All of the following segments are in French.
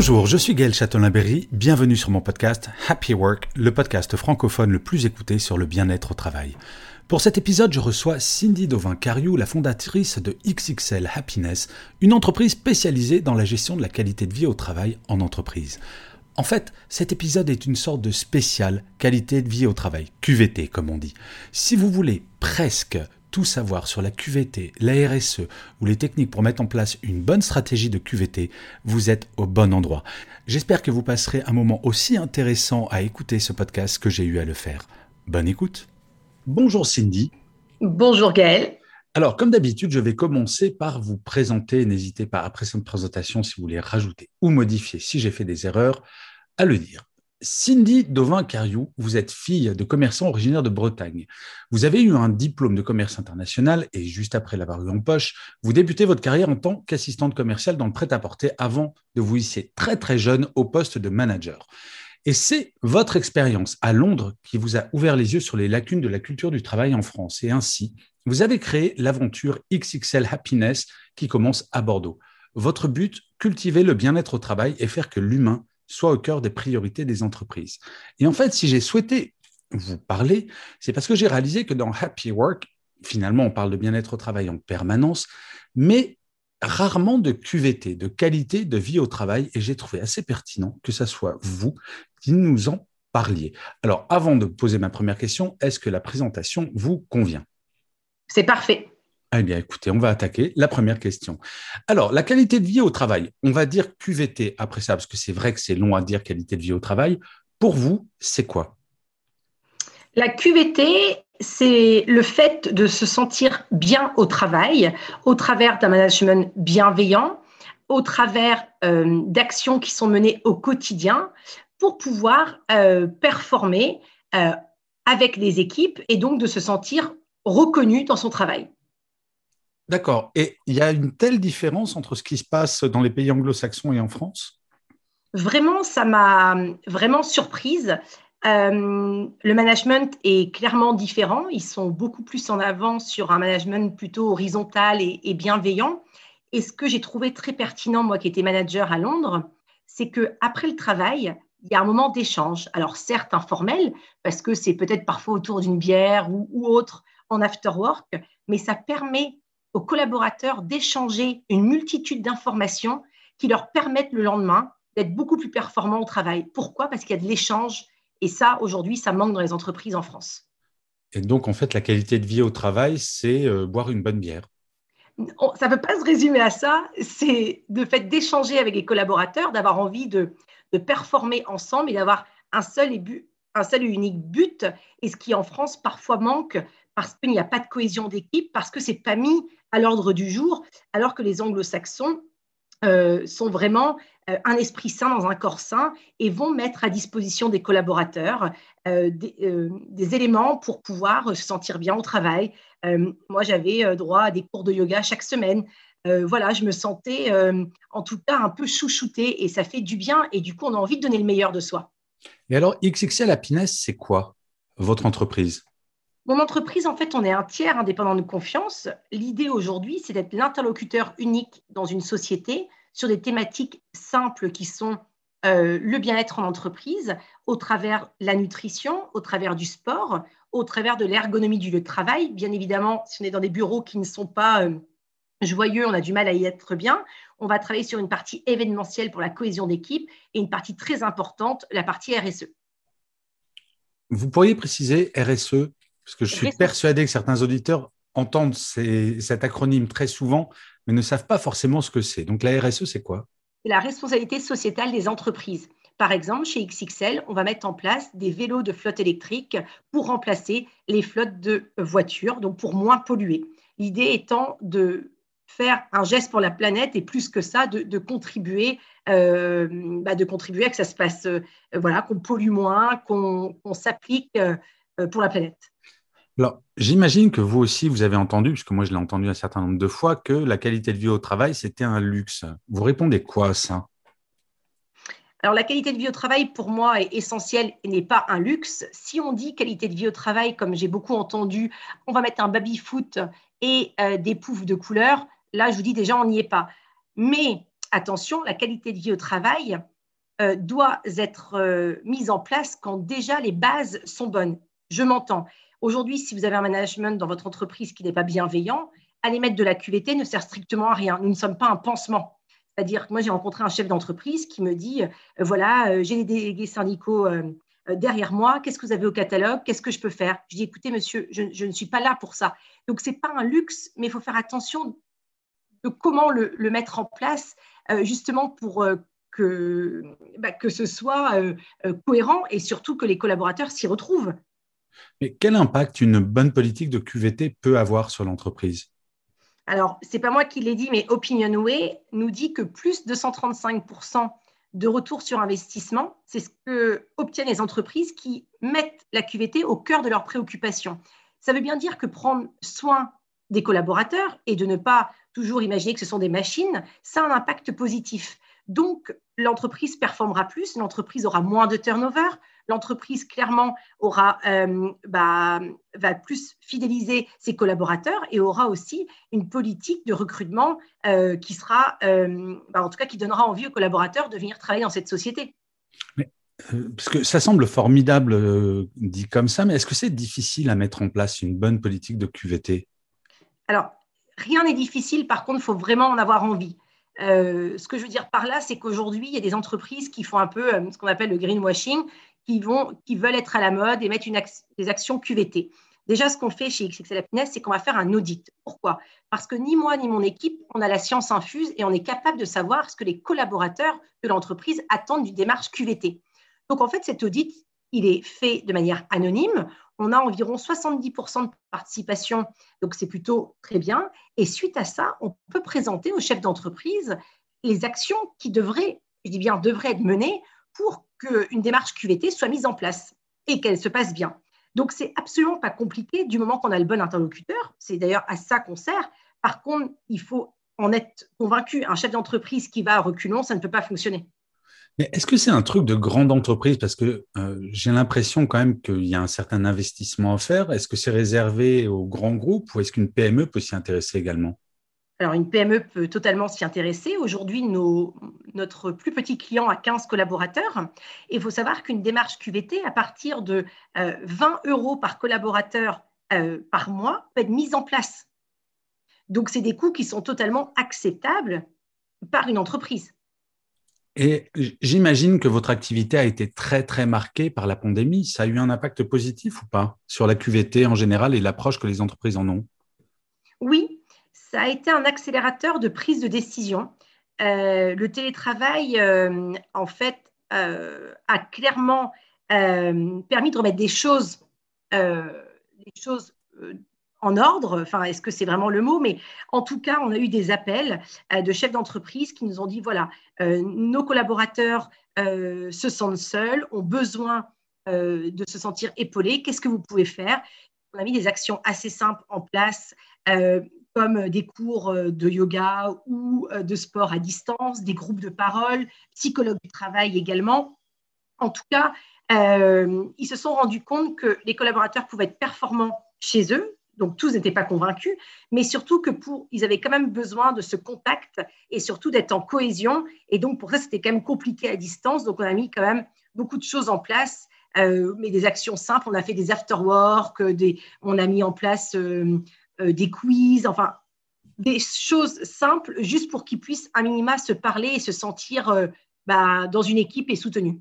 Bonjour, je suis Gaël Châtelain-Berry, bienvenue sur mon podcast Happy Work, le podcast francophone le plus écouté sur le bien-être au travail. Pour cet épisode, je reçois Cindy Dovin-Cariou, la fondatrice de XXL Happiness, une entreprise spécialisée dans la gestion de la qualité de vie au travail en entreprise. En fait, cet épisode est une sorte de spécial qualité de vie au travail, QVT comme on dit. Si vous voulez presque tout savoir sur la QVT, la RSE ou les techniques pour mettre en place une bonne stratégie de QVT, vous êtes au bon endroit. J'espère que vous passerez un moment aussi intéressant à écouter ce podcast que j'ai eu à le faire. Bonne écoute. Bonjour Cindy. Bonjour Gaël. Alors, comme d'habitude, je vais commencer par vous présenter. N'hésitez pas, après cette présentation, si vous voulez rajouter ou modifier, si j'ai fait des erreurs, à le dire. Cindy Dovin-Cariou, vous êtes fille de commerçants originaires de Bretagne. Vous avez eu un diplôme de commerce international et juste après l'avoir eu en poche, vous débutez votre carrière en tant qu'assistante commerciale dans le prêt-à-porter avant de vous hisser très très jeune au poste de manager. Et c'est votre expérience à Londres qui vous a ouvert les yeux sur les lacunes de la culture du travail en France. Et ainsi, vous avez créé l'aventure XXL Happiness qui commence à Bordeaux. Votre but, cultiver le bien-être au travail et faire que l'humain soit au cœur des priorités des entreprises. Et en fait, si j'ai souhaité vous parler, c'est parce que j'ai réalisé que dans Happy Work, finalement, on parle de bien-être au travail en permanence, mais rarement de QVT, de qualité de vie au travail, et j'ai trouvé assez pertinent que ce soit vous qui nous en parliez. Alors, avant de poser ma première question, est-ce que la présentation vous convient? C'est parfait. Eh bien, écoutez, on va attaquer la première question. Alors, la qualité de vie au travail, on va dire QVT après ça, parce que c'est vrai que c'est long à dire qualité de vie au travail. Pour vous, c'est quoi? La QVT, c'est le fait de se sentir bien au travail, au travers d'un management bienveillant, au travers euh, d'actions qui sont menées au quotidien pour pouvoir euh, performer euh, avec les équipes et donc de se sentir reconnu dans son travail. D'accord. Et il y a une telle différence entre ce qui se passe dans les pays anglo-saxons et en France? Vraiment, ça m'a vraiment surprise. Euh, le management est clairement différent. Ils sont beaucoup plus en avant sur un management plutôt horizontal et, bienveillant. Et ce que j'ai trouvé très pertinent, moi qui étais manager à Londres, c'est que après le travail, il y a un moment d'échange. Alors certes informel, parce que c'est peut-être parfois autour d'une bière ou, ou autre en after work, mais ça permet aux collaborateurs d'échanger une multitude d'informations qui leur permettent le lendemain d'être beaucoup plus performants au travail. Pourquoi? Parce qu'il y a de l'échange et ça, aujourd'hui, ça manque dans les entreprises en France. Et donc, en fait, la qualité de vie au travail, c'est euh, boire une bonne bière. Ça ne peut pas se résumer à ça. C'est le fait d'échanger avec les collaborateurs, d'avoir envie de, de, performer ensemble et d'avoir un seul et, but, un seul et unique but. Et ce qui en France parfois manque parce qu'il n'y a pas de cohésion d'équipe, parce que c'est pas mis à l'ordre du jour, alors que les anglo-saxons euh, sont vraiment euh, un esprit sain dans un corps sain et vont mettre à disposition des collaborateurs euh, des, éléments pour pouvoir se sentir bien au travail. Moi, j'avais droit à des cours de yoga chaque semaine. voilà, je me sentais en tout cas un peu chouchoutée et ça fait du bien et du coup, on a envie de donner le meilleur de soi. Et alors, XXL Happiness, c'est quoi votre entreprise? Mon entreprise, en fait, on est un tiers indépendant de confiance. L'idée aujourd'hui, c'est d'être l'interlocuteur unique dans une société sur des thématiques simples qui sont euh, le bien-être en entreprise, au travers la nutrition, au travers du sport, au travers de l'ergonomie du lieu de travail. Bien évidemment, si on est dans des bureaux qui ne sont pas euh, joyeux, on a du mal à y être bien. On va travailler sur une partie événementielle pour la cohésion d'équipe et une partie très importante, la partie RSE. Vous pourriez préciser RSE parce que je suis persuadé que certains auditeurs entendent ces, cet acronyme très souvent, mais ne savent pas forcément ce que c'est. Donc la RSE, c'est quoi? C'est la responsabilité sociétale des entreprises. Par exemple, chez XXL, on va mettre en place des vélos de flotte électrique pour remplacer les flottes de voitures, donc pour moins polluer. L'idée étant de faire un geste pour la planète et plus que ça, de, contribuer, euh, bah, de contribuer à que ça se passe, euh, voilà, qu'on pollue moins, qu'on s'applique euh, pour la planète. Alors, j'imagine que vous aussi, vous avez entendu, puisque moi je l'ai entendu un certain nombre de fois, que la qualité de vie au travail, c'était un luxe. Vous répondez quoi à ça? Alors, la qualité de vie au travail, pour moi, est essentielle et n'est pas un luxe. Si on dit qualité de vie au travail, comme j'ai beaucoup entendu, on va mettre un baby-foot et des poufs de couleur, là, je vous dis déjà, on n'y est pas. Mais attention, la qualité de vie au travail euh, doit être euh, mise en place quand déjà les bases sont bonnes. Je m'entends. Aujourd'hui, si vous avez un management dans votre entreprise qui n'est pas bienveillant, aller mettre de la QVT ne sert strictement à rien. Nous ne sommes pas un pansement. C'est-à-dire que moi, j'ai rencontré un chef d'entreprise qui me dit, euh, voilà, j'ai des délégués syndicaux derrière moi, qu'est-ce que vous avez au catalogue, qu'est-ce que je peux faire? Je dis, écoutez, monsieur, je, ne suis pas là pour ça. Donc, ce n'est pas un luxe, mais il faut faire attention de comment le, mettre en place euh, justement pour euh, que, bah, que ce soit euh, cohérent et surtout que les collaborateurs s'y retrouvent. Mais quel impact une bonne politique de QVT peut avoir sur l'entreprise? Alors, ce n'est pas moi qui l'ai dit, mais OpinionWay nous dit que plus de 135% de retour sur investissement, c'est ce que obtiennent les entreprises qui mettent la QVT au cœur de leurs préoccupations. Ça veut bien dire que prendre soin des collaborateurs et de ne pas toujours imaginer que ce sont des machines, ça a un impact positif. Donc, l'entreprise performera plus, l'entreprise aura moins de turnover, l'entreprise clairement aura, euh, bah, va plus fidéliser ses collaborateurs et aura aussi une politique de recrutement euh, qui sera, euh, bah, en tout cas, qui donnera envie aux collaborateurs de venir travailler dans cette société. parce que ça semble formidable dit comme ça, mais est-ce que c'est difficile à mettre en place une bonne politique de QVT Alors, Rien n'est difficile, par contre, il faut vraiment en avoir envie. Euh, ce que je veux dire par là, c'est qu'aujourd'hui, il y a des entreprises qui font un peu euh, ce qu'on appelle le greenwashing, qui, vont, qui veulent être à la mode et mettre des actions QVT. Déjà, ce qu'on fait chez XXL Happiness, c'est qu'on va faire un audit. Pourquoi? Parce que ni moi ni mon équipe, on a la science infuse et on est capable de savoir ce que les collaborateurs de l'entreprise attendent d'une démarche QVT. Donc, en fait, cet audit, il est fait de manière anonyme on a environ 70% de participation, donc c'est plutôt très bien. Et suite à ça, on peut présenter au chef d'entreprise les actions qui devraient, bien devraient être menées pour qu'une démarche QVT soit mise en place et qu'elle se passe bien. Donc, c'est absolument pas compliqué du moment qu'on a le bon interlocuteur. C'est d'ailleurs à ça qu'on sert. Par contre, il faut en être convaincu. Un chef d'entreprise qui va à reculons, ça ne peut pas fonctionner. Est-ce que c'est un truc de grande entreprise? Parce que euh, j'ai l'impression quand même qu'il y a un certain investissement à faire. Est-ce que c'est réservé aux grands groupes ou est-ce qu'une PME peut s'y intéresser également? Alors, une PME peut totalement s'y intéresser. Aujourd'hui, notre plus petit client a 15 collaborateurs. Et il faut savoir qu'une démarche QVT, à partir de 20 euh, euros par collaborateur euh, par mois, peut être mise en place. Donc, c'est des coûts qui sont totalement acceptables par une entreprise. Et j'imagine que votre activité a été très, très marquée par la pandémie. Ça a eu un impact positif ou pas sur la QVT en général et l'approche que les entreprises en ont? Oui, ça a été un accélérateur de prise de décision. Euh, le télétravail, euh, en fait, euh, a clairement permis de remettre des choses, des choses en ordre, enfin, est-ce que c'est vraiment le mot, mais en tout cas, on a eu des appels euh, de chefs d'entreprise qui nous ont dit, voilà, euh, nos collaborateurs euh, se sentent seuls, ont besoin de se sentir épaulés, qu'est-ce que vous pouvez faire? On a mis des actions assez simples en place, comme des cours de yoga ou de sport à distance, des groupes de parole, psychologues du travail également. En tout cas, ils se sont rendus compte que les collaborateurs pouvaient être performants chez eux, donc tous n'étaient pas convaincus, mais surtout que pour, ils avaient quand même besoin de ce contact et surtout d'être en cohésion. Et donc pour ça, c'était quand même compliqué à distance. Donc on a mis quand même beaucoup de choses en place, euh, mais des actions simples. On a fait des after-work, des, on a mis en place euh, euh, des quiz, enfin des choses simples juste pour qu'ils puissent un minima se parler et se sentir bah, dans une équipe et soutenus.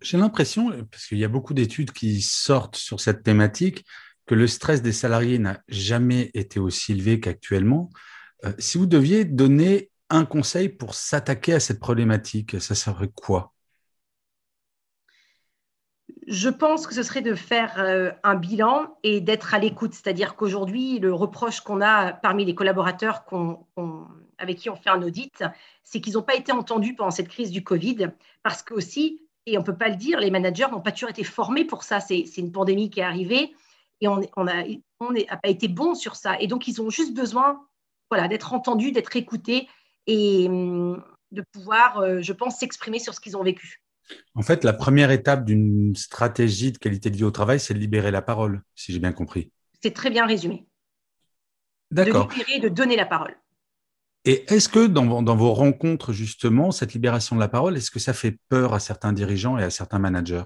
J'ai l'impression, parce qu'il y a beaucoup d'études qui sortent sur cette thématique, que le stress des salariés n'a jamais été aussi élevé qu'actuellement. Euh, si vous deviez donner un conseil pour s'attaquer à cette problématique, ça serait quoi? Je pense que ce serait de faire euh, un bilan et d'être à l'écoute. C'est-à-dire qu'aujourd'hui, le reproche qu'on a parmi les collaborateurs avec qui on fait un audit, c'est qu'ils n'ont pas été entendus pendant cette crise du Covid parce que aussi, et on ne peut pas le dire, les managers n'ont pas toujours été formés pour ça. C'est une pandémie qui est arrivée et on n'a on pas été bon sur ça. Et donc, ils ont juste besoin voilà, d'être entendus, d'être écoutés et hum, de pouvoir, euh, je pense, s'exprimer sur ce qu'ils ont vécu. En fait, la première étape d'une stratégie de qualité de vie au travail, c'est de libérer la parole, si j'ai bien compris. C'est très bien résumé. D'accord. De libérer, de donner la parole. Et est-ce que dans, dans, vos rencontres, justement, cette libération de la parole, est-ce que ça fait peur à certains dirigeants et à certains managers?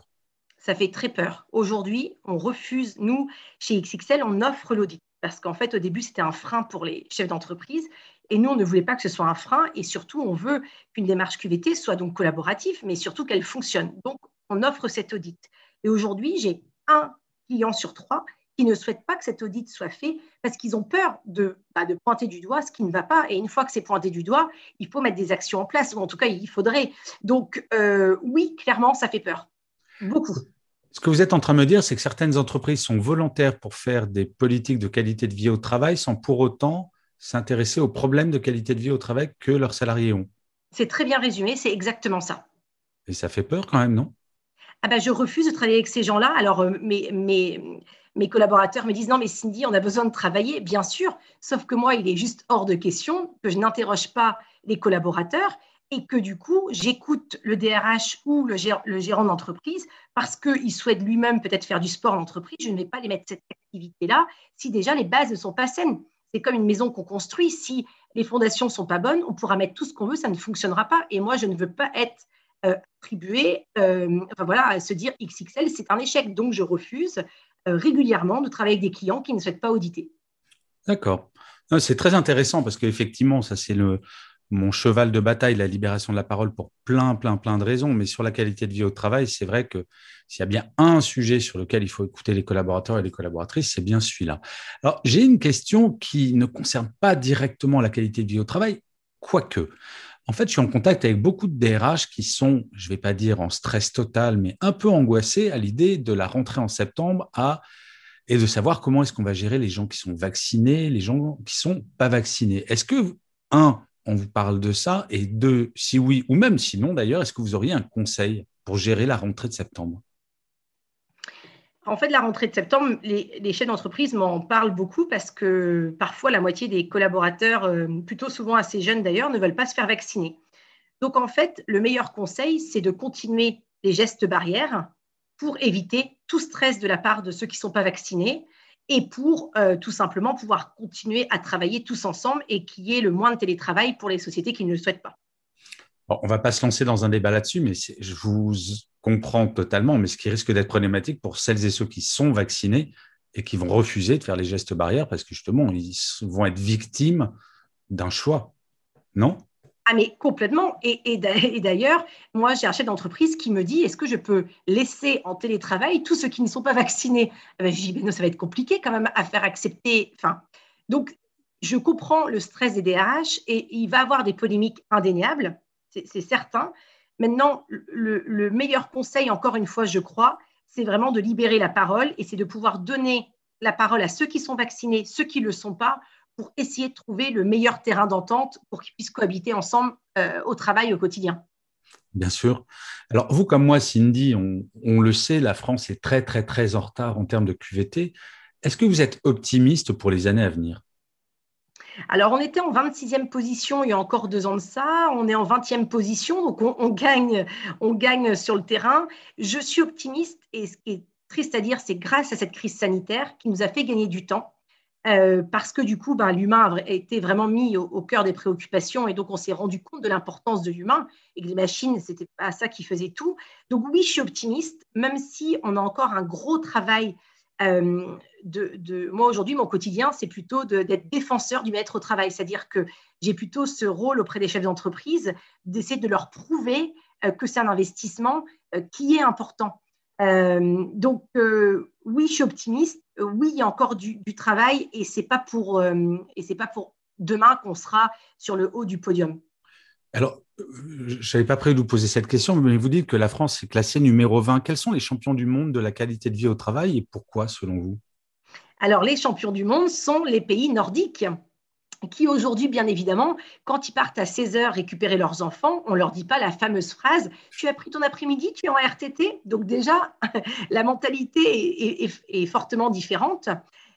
Ça fait très peur. Aujourd'hui, on refuse, nous, chez XXL, on offre l'audit. Parce qu'en fait, au début, c'était un frein pour les chefs d'entreprise. Et nous, on ne voulait pas que ce soit un frein et surtout, on veut qu'une démarche QVT soit donc collaborative, mais surtout qu'elle fonctionne. Donc, on offre cet audit. Et aujourd'hui, j'ai un client sur trois qui ne souhaite pas que cet audit soit fait parce qu'ils ont peur de, bah, pointer du doigt ce qui ne va pas. Et une fois que c'est pointé du doigt, il faut mettre des actions en place, ou en tout cas, il faudrait. Donc, euh, oui, clairement, ça fait peur. Beaucoup. Ce que vous êtes en train de me dire, c'est que certaines entreprises sont volontaires pour faire des politiques de qualité de vie au travail sans pour autant s'intéresser aux problèmes de qualité de vie au travail que leurs salariés ont. C'est très bien résumé, c'est exactement ça. Et ça fait peur quand même, non? Ah ben, Je refuse de travailler avec ces gens-là. Alors, euh, mes, mes, collaborateurs me disent non, mais Cindy, on a besoin de travailler, bien sûr, sauf que moi, il est juste hors de question que je n'interroge pas les collaborateurs et que du coup, j'écoute le DRH ou le, le gérant d'entreprise parce qu'il souhaite lui-même peut-être faire du sport en entreprise. Je ne vais pas les mettre cette activité-là si déjà les bases ne sont pas saines c'est comme une maison qu'on construit. Si les fondations ne sont pas bonnes, on pourra mettre tout ce qu'on veut, ça ne fonctionnera pas. Et moi, je ne veux pas être euh, attribué, euh, voilà, à se dire XXL, c'est un échec. Donc, je refuse euh, régulièrement de travailler avec des clients qui ne souhaitent pas auditer. D'accord. C'est très intéressant parce qu'effectivement, ça c'est le, mon cheval de bataille, la libération de la parole pour plein, plein, plein de raisons. Mais sur la qualité de vie au travail, c'est vrai que s'il y a bien un sujet sur lequel il faut écouter les collaborateurs et les collaboratrices, c'est bien celui-là. Alors, j'ai une question qui ne concerne pas directement la qualité de vie au travail, quoique. En fait, je suis en contact avec beaucoup de DRH qui sont, je ne vais pas dire en stress total, mais un peu angoissés à l'idée de la rentrée en septembre à et de savoir comment est-ce qu'on va gérer les gens qui sont vaccinés, les gens qui sont pas vaccinés. Est-ce que, un, on vous parle de ça Et deux, si oui, ou même sinon d'ailleurs, est-ce que vous auriez un conseil pour gérer la rentrée de septembre? En fait, la rentrée de septembre, les, chefs d'entreprise m'en parlent beaucoup parce que parfois la moitié des collaborateurs, euh, plutôt souvent assez jeunes d'ailleurs, ne veulent pas se faire vacciner. Donc en fait, le meilleur conseil, c'est de continuer les gestes barrières pour éviter tout stress de la part de ceux qui ne sont pas vaccinés, et pour euh, tout simplement pouvoir continuer à travailler tous ensemble et qu'il y ait le moins de télétravail pour les sociétés qui ne le souhaitent pas. on ne va pas se lancer dans un débat là-dessus, mais je vous comprends totalement, mais ce qui risque d'être problématique pour celles et ceux qui sont vaccinés et qui vont refuser de faire les gestes barrières parce que justement, ils vont être victimes d'un choix, non? Ah, mais complètement. Et, d'ailleurs, moi, j'ai un chef d'entreprise qui me dit est-ce que je peux laisser en télétravail tous ceux qui ne sont pas vaccinés? Eh ben, Je dis non, ça va être compliqué quand même à faire accepter. Donc, je comprends le stress des DRH et il va avoir des polémiques indéniables, c'est certain. Maintenant, le, le, meilleur conseil, encore une fois, je crois, c'est vraiment de libérer la parole et c'est de pouvoir donner la parole à ceux qui sont vaccinés, ceux qui ne le sont pas, pour essayer de trouver le meilleur terrain d'entente pour qu'ils puissent cohabiter ensemble euh, au travail au quotidien. Bien sûr. Alors, vous comme moi, Cindy, on, le sait, la France est très, très, très en retard en termes de QVT. Est-ce que vous êtes optimiste pour les années à venir? Alors, on était en 26e position il y a encore deux ans de ça. On est en 20e position, donc on, gagne, on gagne sur le terrain. Je suis optimiste et ce qui est triste à dire, c'est grâce à cette crise sanitaire qui nous a fait gagner du temps. Euh, parce que du coup, ben, l'humain a été vraiment mis au, cœur des préoccupations et donc on s'est rendu compte de l'importance de l'humain et que les machines, c'était pas ça qui faisait tout. Donc oui, je suis optimiste, même si on a encore un gros travail. Euh, moi aujourd'hui, mon quotidien, c'est plutôt d'être défenseur du maître au travail, c'est-à-dire que j'ai plutôt ce rôle auprès des chefs d'entreprise d'essayer de leur prouver euh, que c'est un investissement qui est important. donc oui, je suis optimiste, oui, il y a encore du, travail et c'est pas pour euh, et c'est pas pour demain qu'on sera sur le haut du podium. Alors, je n'avais pas prévu de vous poser cette question, mais vous dites que la France est classée numéro 20. Quels sont les champions du monde de la qualité de vie au travail et pourquoi, selon vous? Alors, les champions du monde sont les pays nordiques qui aujourd'hui, bien évidemment, quand ils partent à 16 heures récupérer leurs enfants, on ne leur dit pas la fameuse phrase Tu as pris ton après-midi, tu es en RTT. Donc, déjà, la mentalité est, fortement différente.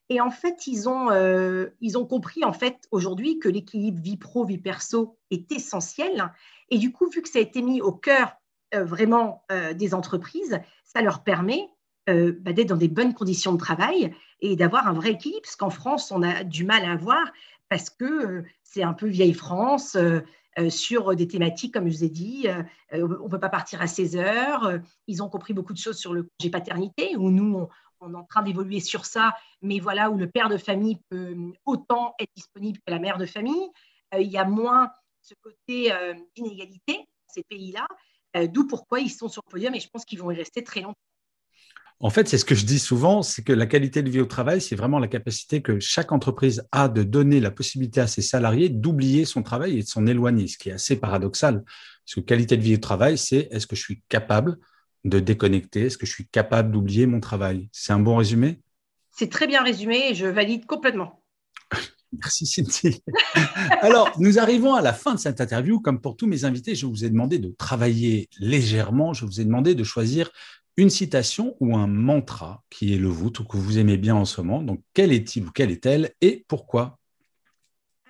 Et en fait, ils ont, euh, ils ont compris en fait aujourd'hui que l'équilibre vie pro, vie perso est essentiel. Et du coup, vu que ça a été mis au cœur euh, vraiment euh, des entreprises, ça leur permet bah, d'être dans des bonnes conditions de travail et d'avoir un vrai équilibre. Parce qu'en France, on a du mal à avoir parce que euh, c'est un peu vieille France euh, euh, sur des thématiques, comme je vous ai dit. on ne peut pas partir à 16 heures. Ils ont compris beaucoup de choses sur le congé paternité, où nous, on, est en train d'évoluer sur ça, mais voilà, où le père de famille peut autant être disponible que la mère de famille. il y a moins ce côté d'inégalité dans ces pays-là, d'où pourquoi ils sont sur le podium et je pense qu'ils vont y rester très longtemps. En fait, c'est ce que je dis souvent, c'est que la qualité de vie au travail, c'est vraiment la capacité que chaque entreprise a de donner la possibilité à ses salariés d'oublier son travail et de s'en éloigner, ce qui est assez paradoxal. Parce que qualité de vie au travail, c'est est-ce que je suis capable de déconnecter, est-ce que je suis capable d'oublier mon travail? C'est un bon résumé? C'est très bien résumé et je valide complètement. Merci Cindy. Alors, nous arrivons à la fin de cette interview. Comme pour tous mes invités, je vous ai demandé de travailler légèrement. Je vous ai demandé de choisir une citation ou un mantra qui est le vôtre ou que vous aimez bien en ce moment. Donc, quel est-il ou quelle est-elle et pourquoi?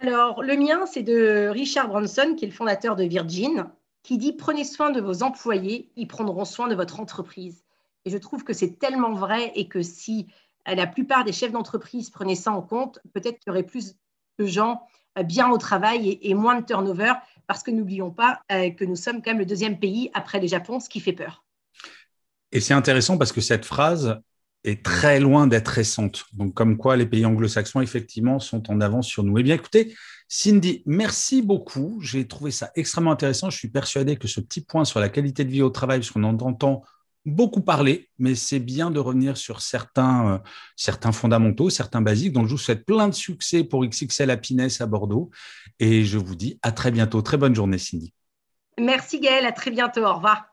Alors, le mien, c'est de Richard Branson, qui est le fondateur de Virgin, qui dit Prenez soin de vos employés, ils prendront soin de votre entreprise. Et je trouve que c'est tellement vrai et que si euh, la plupart des chefs d'entreprise prenaient ça en compte, peut-être qu'il y aurait plus de gens euh, bien au travail et, moins de turnover, parce que n'oublions pas euh, que nous sommes quand même le deuxième pays après le Japon, ce qui fait peur. Et c'est intéressant parce que cette phrase est très loin d'être récente. Donc, comme quoi les pays anglo-saxons, effectivement, sont en avance sur nous. Eh bien, écoutez, Cindy, merci beaucoup. J'ai trouvé ça extrêmement intéressant. Je suis persuadé que ce petit point sur la qualité de vie au travail, parce qu'on en entend beaucoup parler, mais c'est bien de revenir sur certains, euh, certains fondamentaux, certains basiques. Donc, je vous souhaite plein de succès pour XXL Happiness à Bordeaux. Et je vous dis à très bientôt. Très bonne journée, Cindy. Merci, Gaëlle. À très bientôt. Au revoir.